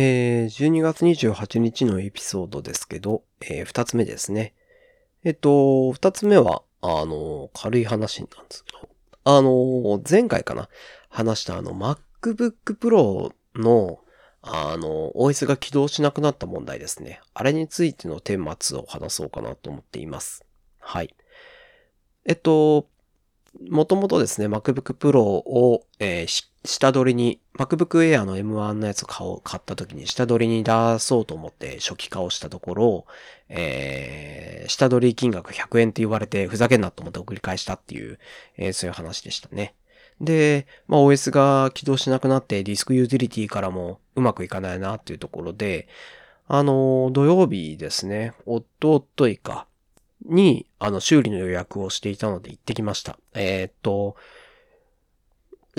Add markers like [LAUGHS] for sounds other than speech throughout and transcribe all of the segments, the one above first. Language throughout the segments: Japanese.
えー、12月28日のエピソードですけど、えー、2つ目ですね。えっと、2つ目は、あの、軽い話なんですけど、あの、前回かな、話したあの、MacBook Pro の、あの、OS が起動しなくなった問題ですね。あれについての顛末を話そうかなと思っています。はい。えっと、もともとですね、MacBook Pro を、えー、下取りに、MacBook Air の M1 のやつ買お買った時に下取りに出そうと思って初期化をしたところ、えー、下取り金額100円って言われてふざけんなと思って送り返したっていう、えー、そういう話でしたね。で、まあ OS が起動しなくなってディスクユーティリティからもうまくいかないなっていうところで、あの、土曜日ですね、おっとっといか、に、あの、修理の予約をしていたので行ってきました。えー、っと、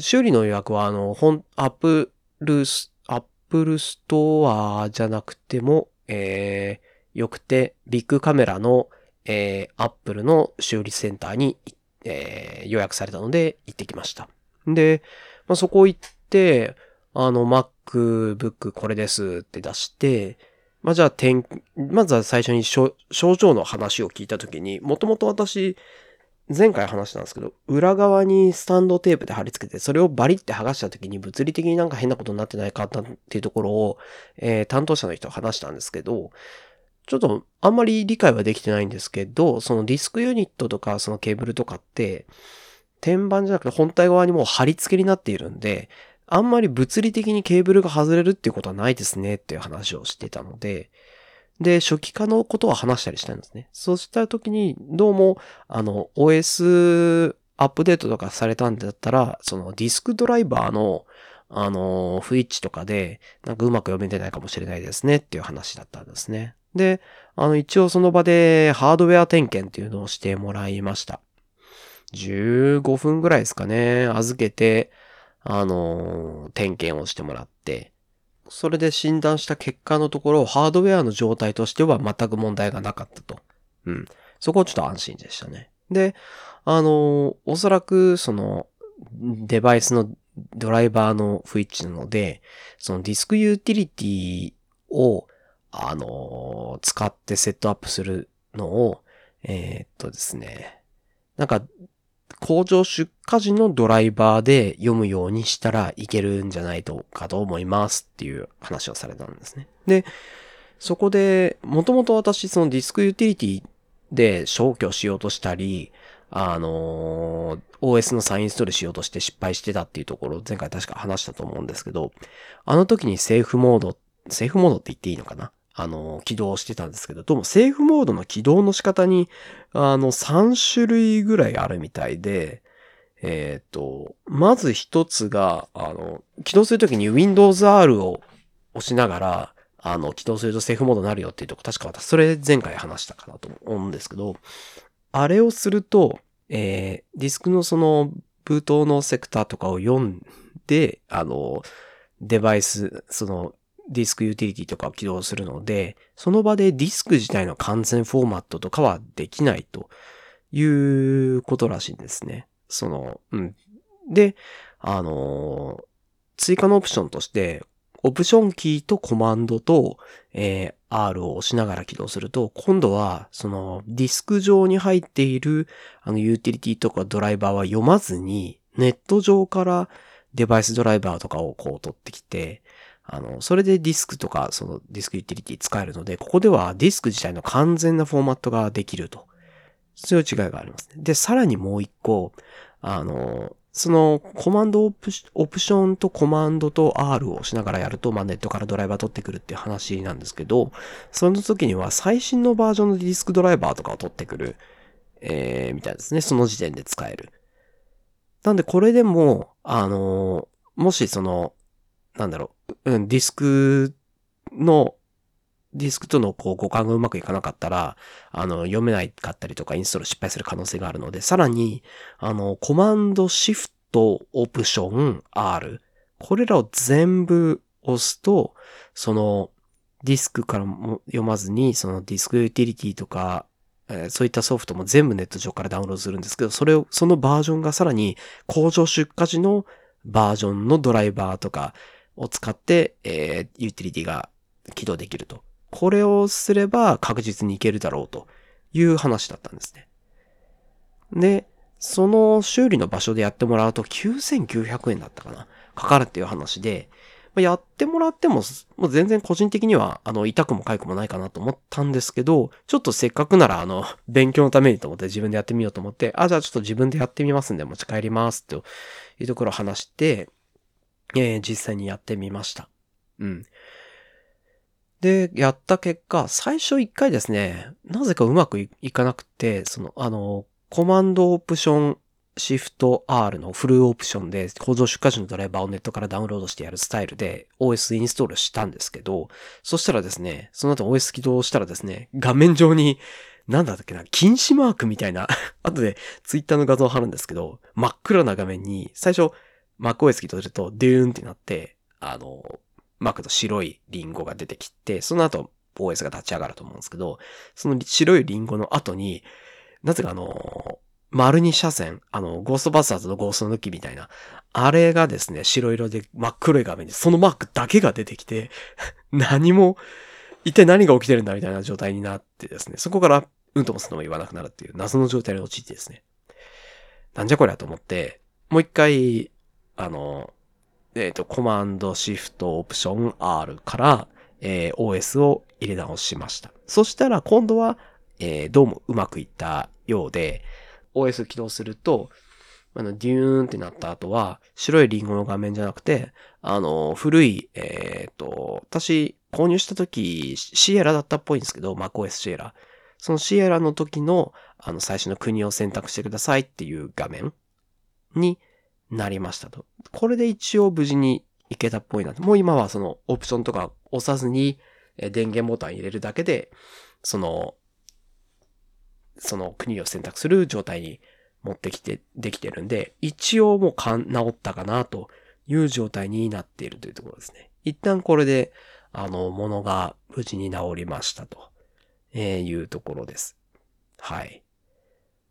修理の予約は、あの、本、アップルス、アップルストアじゃなくても、えー、よくて、ビックカメラの、えー、アップルの修理センターに、えー、予約取れたので行ってきました。で、まあ、そこ行って、あの、MacBook これですって出して、まあ、じゃあ、点、まずは最初に症状の話を聞いたときに、もともと私、前回話したんですけど、裏側にスタンドテープで貼り付けて、それをバリって剥がしたときに物理的になんか変なことになってないかっていうところを、えー、担当者の人は話したんですけど、ちょっとあんまり理解はできてないんですけど、そのディスクユニットとかそのケーブルとかって、天板じゃなくて本体側にもう貼り付けになっているんで、あんまり物理的にケーブルが外れるっていうことはないですねっていう話をしてたので、で、初期化のことは話したりしたんですね。そうした時に、どうも、あの、OS アップデートとかされたんだったら、そのディスクドライバーの、あの、不一致とかで、なんかうまく読めてないかもしれないですねっていう話だったんですね。で、あの、一応その場でハードウェア点検っていうのをしてもらいました。15分ぐらいですかね、預けて、あの、点検をしてもらって、それで診断した結果のところ、ハードウェアの状態としては全く問題がなかったと。うん。そこはちょっと安心でしたね。で、あのー、おそらく、その、デバイスのドライバーの不一致なので、そのディスクユーティリティを、あのー、使ってセットアップするのを、えー、っとですね、なんか、工場出荷時のドライバーで読むようにしたらいけるんじゃないとかと思いますっていう話をされたんですね。で、そこで、もともと私そのディスクユーティリティで消去しようとしたり、あの、OS の再インストールしようとして失敗してたっていうところを前回確か話したと思うんですけど、あの時にセーフモード、セーフモードって言っていいのかな？あの、起動してたんですけど、どうもセーフモードの起動の仕方に、あの、3種類ぐらいあるみたいで、えっ、ー、と、まず一つが、あの、起動するときに Windows R を押しながら、あの、起動するとセーフモードになるよっていうとこ、確か私、それ前回話したかなと思うんですけど、あれをすると、えー、ディスクのその、ブートのセクターとかを読んで、あの、デバイス、その、ディスクユーティリティとかを起動するので、その場でディスク自体の完全フォーマットとかはできないということらしいんですね。その、うん。で、あの、追加のオプションとして、オプションキーとコマンドと、えー、R を押しながら起動すると、今度は、その、ディスク上に入っている、あの、ユーティリティとかドライバーは読まずに、ネット上からデバイスドライバーとかをこう取ってきて、あの、それでディスクとか、そのディスクユーティリティ使えるので、ここではディスク自体の完全なフォーマットができると。そういう違いがありますね。で、さらにもう一個、あの、そのコマンドオプションとコマンドと R をしながらやると、まあ、ネットからドライバー取ってくるっていう話なんですけど、その時には最新のバージョンのディスクドライバーとかを取ってくる、えー、みたいですね。その時点で使える。なんでこれでも、あの、もしその、なんだろう、うん、ディスクの、ディスクとのこう互換がうまくいかなかったら、あの、読めないかったりとかインストール失敗する可能性があるので、さらに、あの、コマンドシフトオプション R。これらを全部押すと、その、ディスクからも読まずに、そのディスクユーティリティとか、えー、そういったソフトも全部ネット上からダウンロードするんですけど、それを、そのバージョンがさらに工場出荷時のバージョンのドライバーとか、を使って、えー、ユーティリティが起動できると。これをすれば確実にいけるだろうという話だったんですね。で、その修理の場所でやってもらうと9900円だったかな。かかるっていう話で、やってもらっても、もう全然個人的には、あの、痛くも痒くもないかなと思ったんですけど、ちょっとせっかくなら、あの、[LAUGHS] 勉強のためにと思って自分でやってみようと思って、あ、じゃあちょっと自分でやってみますんで持ち帰りますというところを話して、えー、実際にやってみました。うん。で、やった結果、最初一回ですね、なぜかうまくいかなくて、その、あの、コマンドオプションシフト R のフルオプションで構造出荷時のドライバーをネットからダウンロードしてやるスタイルで OS インストールしたんですけど、そしたらですね、その後 OS 起動したらですね、画面上になんだったっけな、禁止マークみたいな [LAUGHS] 後で Twitter の画像を貼るんですけど、真っ暗な画面に最初 MacOS 起動するとデューンってなって、あの、Mac と白いリンゴが出てきて、その後 OS が立ち上がると思うんですけど、その白いリンゴの後に、なぜかあの、丸二車線、あの、ゴーストバスターズのゴースト抜きみたいな、あれがですね、白色で真っ黒い画面にそのマークだけが出てきて、[LAUGHS] 何も、一体何が起きてるんだみたいな状態になってですね、そこからうんともすんとも言わなくなるっていう謎の状態に陥ってですね、なんじゃこりゃと思って、もう一回、あの、えっ、ー、と、コマンドシフトオプション R から、えー、OS を入れ直しました。そしたら今度は、えー、どうもうまくいったようで、OS 起動すると、あの、デューンってなった後は、白いリンゴの画面じゃなくて、あの、古い、えっ、ー、と、私、購入した時、シエラだったっぽいんですけど、MacOS シエラ。そのシエラの時の、あの、最初の国を選択してくださいっていう画面になりましたと。これで一応無事にいけたっぽいなと。もう今はそのオプションとか押さずに、電源ボタン入れるだけで、その、その国を選択する状態に持ってきて、できてるんで、一応もうかん、治ったかなという状態になっているというところですね。一旦これで、あの、ものが無事に治りましたと、えいうところです。はい。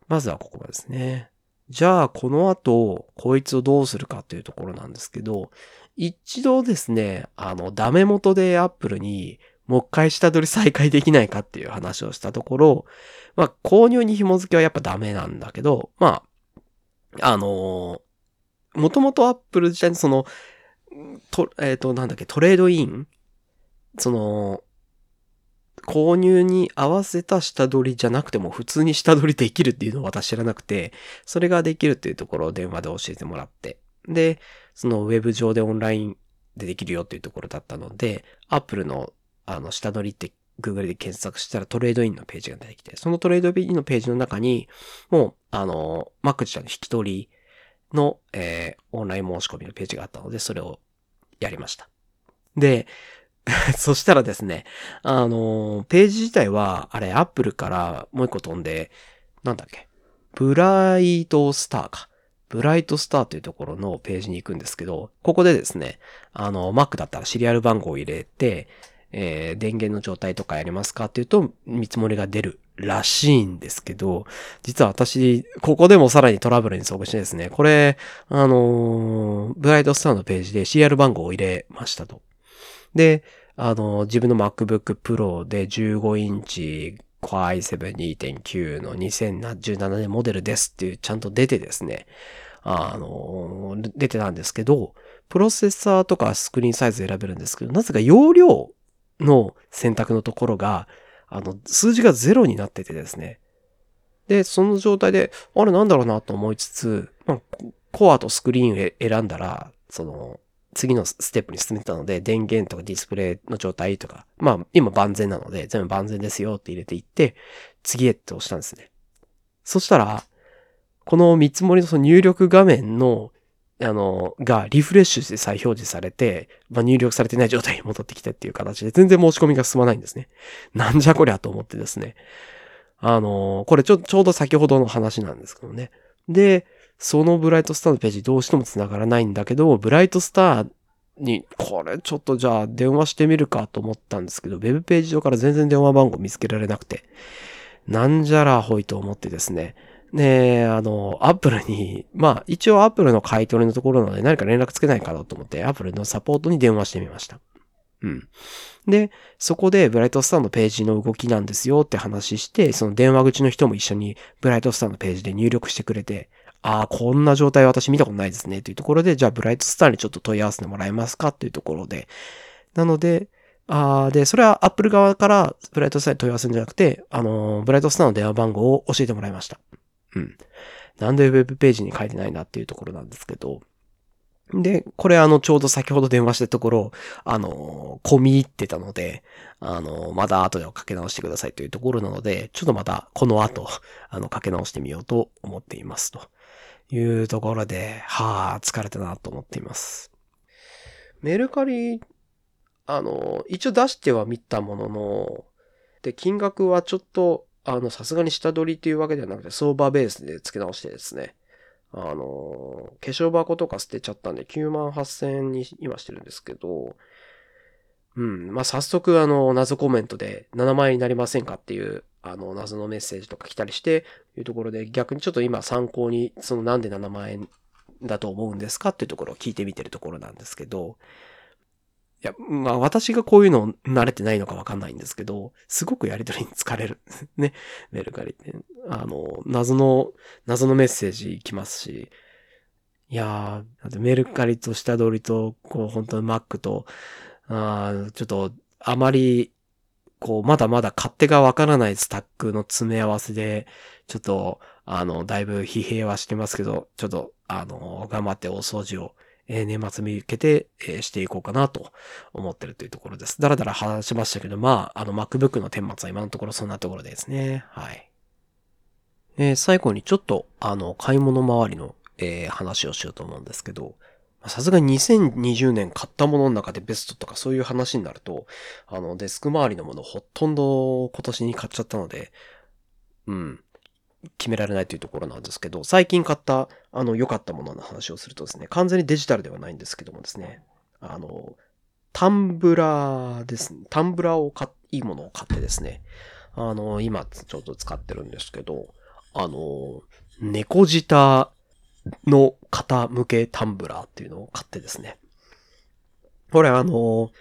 まずはここですね。じゃあ、この後、こいつをどうするかというところなんですけど、一度ですね、あの、ダメ元で Apple に、もう一回下取り再開できないかっていう話をしたところ、まあ、購入に紐付けはやっぱダメなんだけど、まあ、あのー、もともとアップル自体にその、と、えっ、ー、と、なんだっけ、 Trade In その、購入に合わせた下取りじゃなくても普通に下取りできるっていうのを私知らなくて、それができるっていうところを電話で教えてもらって。で、そのウェブ上でオンラインでできるよっていうところだったので、アップルのあの下取りって Google で検索したら Trade In のページが出てきて、その Trade In のページの中に、もう、あの、Mac 自体の引き取りの、えー、オンライン申し込みのページがあったので、それをやりました。で、[LAUGHS] そしたらですね、あの、ページ自体は、あれ、Apple からもう一個飛んで、なんだっけ、ブライトスターか。ブライトスターというところのページに行くんですけど、ここでですね、あの、Mac だったらシリアル番号を入れて、えー、電源の状態とかやりますかっていうと、見積もりが出るらしいんですけど、実は私、ここでもさらにトラブルに遭遇してですね、これ、あのー、ブライトスターのページで CR 番号を入れましたと。で、あの、自分の MacBook Pro で15インチ Core i7 2.9の2017年モデルですっていうちゃんと出てですね、あの、出てたんですけど、プロセッサーとかスクリーンサイズ選べるんですけど、なぜか容量の選択のところが、あの、数字がゼロになっててですね。で、その状態で、あれなんだろうなと思いつつ、まあ、コアとスクリーンを選んだら、その、次のステップに進めたので、電源とかディスプレイの状態とか、まあ、今万全なので、全部万全ですよって入れていって、次へって押したんですね。そしたら、この見積もりのその入力画面のあの、がリフレッシュして再表示されて、まあ、入力されてない状態に戻ってきてっていう形で全然申し込みが進まないんですね。なんじゃこりゃと思ってですね。あの、これちょ、ちょうど先ほどの話なんですけどね。で、そのブライトスターのページどうしても繋がらないんだけど、ブライトスターに、これちょっとじゃあ電話してみるかと思ったんですけど、ウェブページ上から全然電話番号見つけられなくて、なんじゃらほいと思ってですね、で、あの、アップルに、まあ、一応アップルの買い取りのところなので何か連絡つけないかなと思って、アップルのサポートに電話してみました。うん。で、そこでブライトスターのページの動きなんですよって話して、その電話口の人も一緒にブライトスターのページで入力してくれて、ああ、こんな状態私見たことないですね。というところで、じゃあブライトスターにちょっと問い合わせてもらえますか？というところで、なので、ああ、で、それは Apple 側からブライトスターに問い合わせるんじゃなくて、あのー、ブライトスターの電話番号を教えてもらいました。うん。なんでウェブページに書いてないんだっていうところなんですけど、で、これあの、ちょうど先ほど電話したところ、あの、込み入ってたので、あの、まだ後でかけ直してくださいというところなので、ちょっとまたこの後、あの、かけ直してみようと思っていますと。いうところで、はあ、疲れたなと思っています。メルカリ、あの、一応出してはみたものの、で、金額はちょっと、あの、さすがに下取りっていうわけではなくて、相場ベースで付け直してですね、あの、化粧箱とか捨てちゃったんで9万8000円に今してるんですけど、うん。まあ、早速、あの、謎コメントで7万円になりませんかっていう、あの、謎のメッセージとか来たりして、いうところで、逆にちょっと今参考に、そのなんで7万円だと思うんですかっていうところを聞いてみてるところなんですけど、いや、まあ私がこういうの慣れてないのかわかんないんですけど、すごくやりとりに疲れる。[LAUGHS] ね。メルカリって。あの、謎の、謎のメッセージ来ますし、いやー、メルカリと下取りと、こう、本当に Mac と、あちょっと、あまり、こう、まだまだ勝手がわからないスタックの詰め合わせで、ちょっと、あの、だいぶ疲弊はしてますけど、ちょっと、あの、頑張ってお掃除をえー、年末見受けて、えー、していこうかなと思ってるというところです。だらだら話しましたけど、まあ、あの MacBook の顛末は今のところそんなところですね。はい。えー、最後にちょっと、あの、買い物周りの、え、話をしようと思うんですけど、さすがに2020年買ったものの中でベストとかそういう話になると、あの、デスク周りのものほとんど今年に買っちゃったので、うん。決められないというところなんですけど、最近買った、あの、良かったものの話をするとですね、完全にデジタルではないんですけどもですね、あの、タンブラーですね。タンブラーを買っいいものを買ってですね、あの、今ちょっと使ってるんですけど、あの、猫舌の型向けタンブラーっていうのを買ってですね。これあの、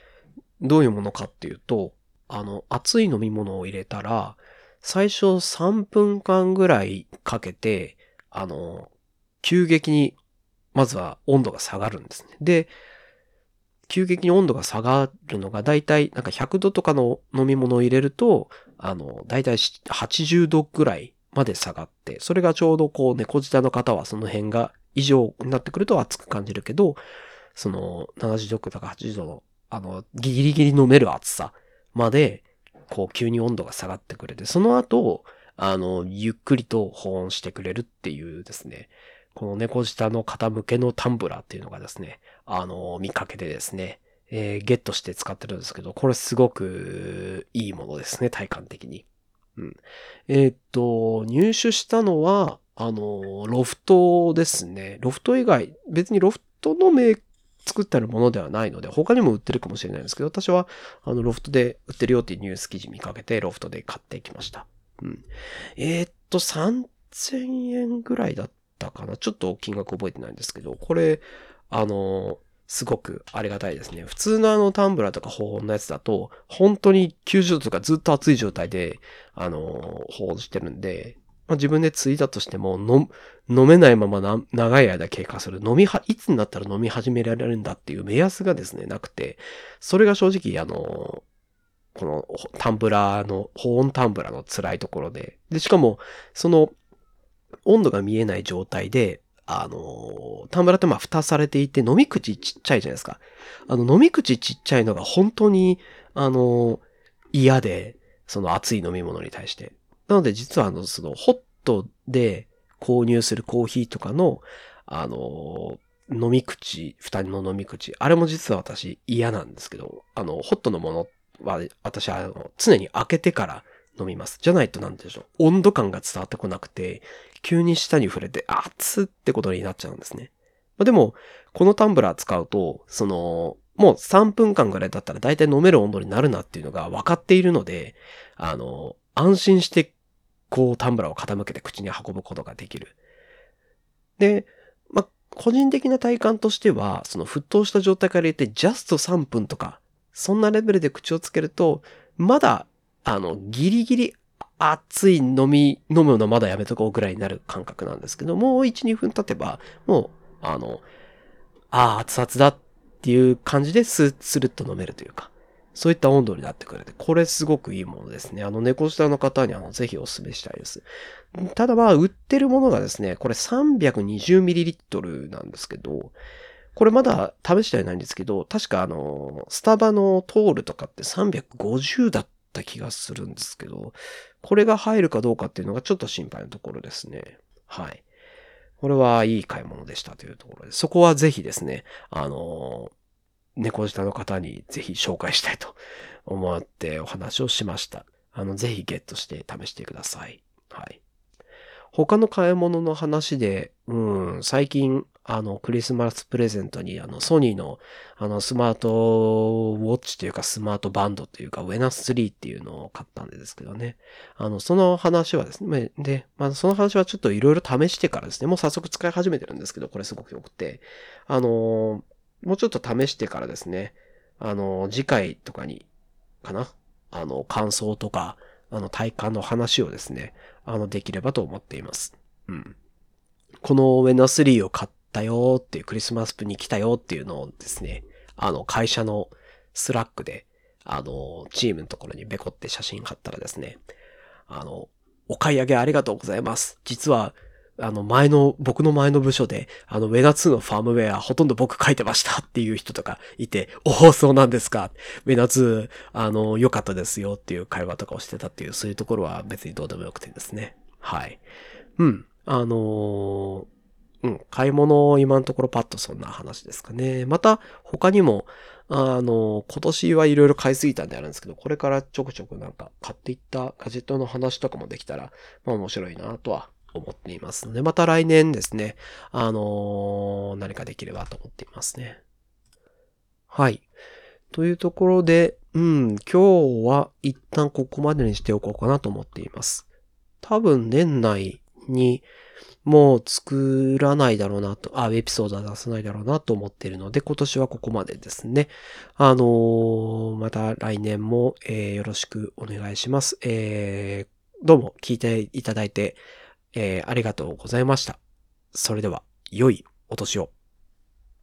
どういうものかっていうと、あの、熱い飲み物を入れたら、最初3分間ぐらいかけて、あの、急激に、まずは温度が下がるんですね。で、急激に温度が下がるのが、だいたいなんか100度とかの飲み物を入れると、あの、だいたい80度ぐらいまで下がって、それがちょうどこう猫舌の方はその辺が異常になってくると熱く感じるけど、その70度とか80度の、あの、ギリギリ飲める熱さまでこう急に温度が下がってくれて、その後、あの、ゆっくりと保温してくれるっていうですね、この猫舌の傾けのタンブラーっていうのがですね、あの、見かけてですね、えー、ゲットして使ってるんですけど、これすごくいいものですね、体感的に。うん。えー、っと、入手したのは、あの、ロフトですね。ロフト以外、別にロフトのメー作ってあるものではないので、他にも売ってるかもしれないんですけど、私は、あの、ロフトで売ってるよっていうニュース記事見かけて、ロフトで買ってきました。うん。えー、っと、3000円ぐらいだったかな。ちょっと金額覚えてないんですけど、これ、あの、すごくありがたいですね。普通のあのタンブラーとか保温のやつだと、本当に90度とかずっと熱い状態で、あの、保温してるんで、まあ、自分で継いだとしても、飲、飲めないままな長い間経過する。飲みは、いつになったら飲み始められるんだっていう目安がですね、なくて、それが正直、あの、このタンブラーの、保温タンブラーの辛いところで、で、しかも、その、温度が見えない状態で、あの、タンブラってまあ蓋されていて、飲み口ちっちゃいじゃないですか。あの、飲み口ちっちゃいのが本当に、あの、嫌で、その熱い飲み物に対して。なので実はあの、その、ホットで購入するコーヒーとかの、あの、飲み口、二人の飲み口、あれも実は私嫌なんですけど、あの、ホットのものは、私はあの常に開けてから飲みます。じゃないとなんでしょう。温度感が伝わってこなくて、急に舌に触れて、熱ってことになっちゃうんですね。まあ、でも、このタンブラー使うと、その、もう3分間ぐらいだったら大体飲める温度になるなっていうのが分かっているので、あの、安心してこうタンブラーを傾けて口に運ぶことができる。で、まあ、個人的な体感としては、その沸騰した状態から入れてジャスト3分とか、そんなレベルで口をつけると、まだ、あの、ギリギリ熱い飲み、飲むのまだやめとこうぐらいになる感覚なんですけど、もう1、2分経てば、もう、あの、ああ、熱々だっていう感じでススルッと飲めるというか、そういった温度になってくれて、これすごくいいものですね。あの、猫舌の方にあの、ぜひお勧めしたいです。ただまあ、売ってるものがですね、これ 320ml なんですけど、これまだ試してはいないんですけど、確かあの、スタバのトールとかって350だったた気がするんですけど、これが入るかどうかっていうのがちょっと心配なところですね。はい。これはいい買い物でしたというところで、そこはぜひですね、あの、猫舌の方にぜひ紹介したいと思ってお話をしました。あの、ぜひゲットして試してください。はい。他の買い物の話で、うん、最近、あの、クリスマスプレゼントに、あの、ソニーの、あの、スマートウォッチというか、スマートバンドというか、ウェナス3っていうのを買ったんですけどね。あの、その話はですね、で、まあ、その話はちょっといろいろ試してからですね、もう早速使い始めてるんですけど、これすごく良くて、あの、もうちょっと試してからですね、あの、次回とかに、かな？あの、感想とか、あの、体感の話をですね、あの、できればと思っています。うん。この wena 3を買ったよっていう、クリスマスプに来たよっていうのをですね、あの、会社の Slack で、あの、チームのところにベコって写真貼ったらですね、あの、お買い上げありがとうございます。実は、あの、前の、僕の前の部署で、あの、 wena 2のファームウェア、ほとんど僕書いてましたっていう人とかいて、おお、そうなんですか。ウェナ2、あの、良かったですよっていう会話とかをしてたっていう、そういうところは別にどうでもよくてですね。はい。うん。あのー、うん、買い物、今のところパッとそんな話ですかね。また、他にも、あの、今年はいろいろ買いすぎたんであるんですけど、これからちょくちょくなんか買っていったガジェットの話とかもできたら、まあ面白いなとは思っていますので、また来年ですね、あのー、何かできればと思っていますね。はい。というところで、うん、今日は一旦ここまでにしておこうかなと思っています。多分年内にもう作らないだろうなと、あ、エピソードは出さないだろうなと思っているので、今年はここまでですね。あのー、また来年も、えー、よろしくお願いします。えー、どうも聞いていただいて、えー、ありがとうございました。それでは、良いお年を。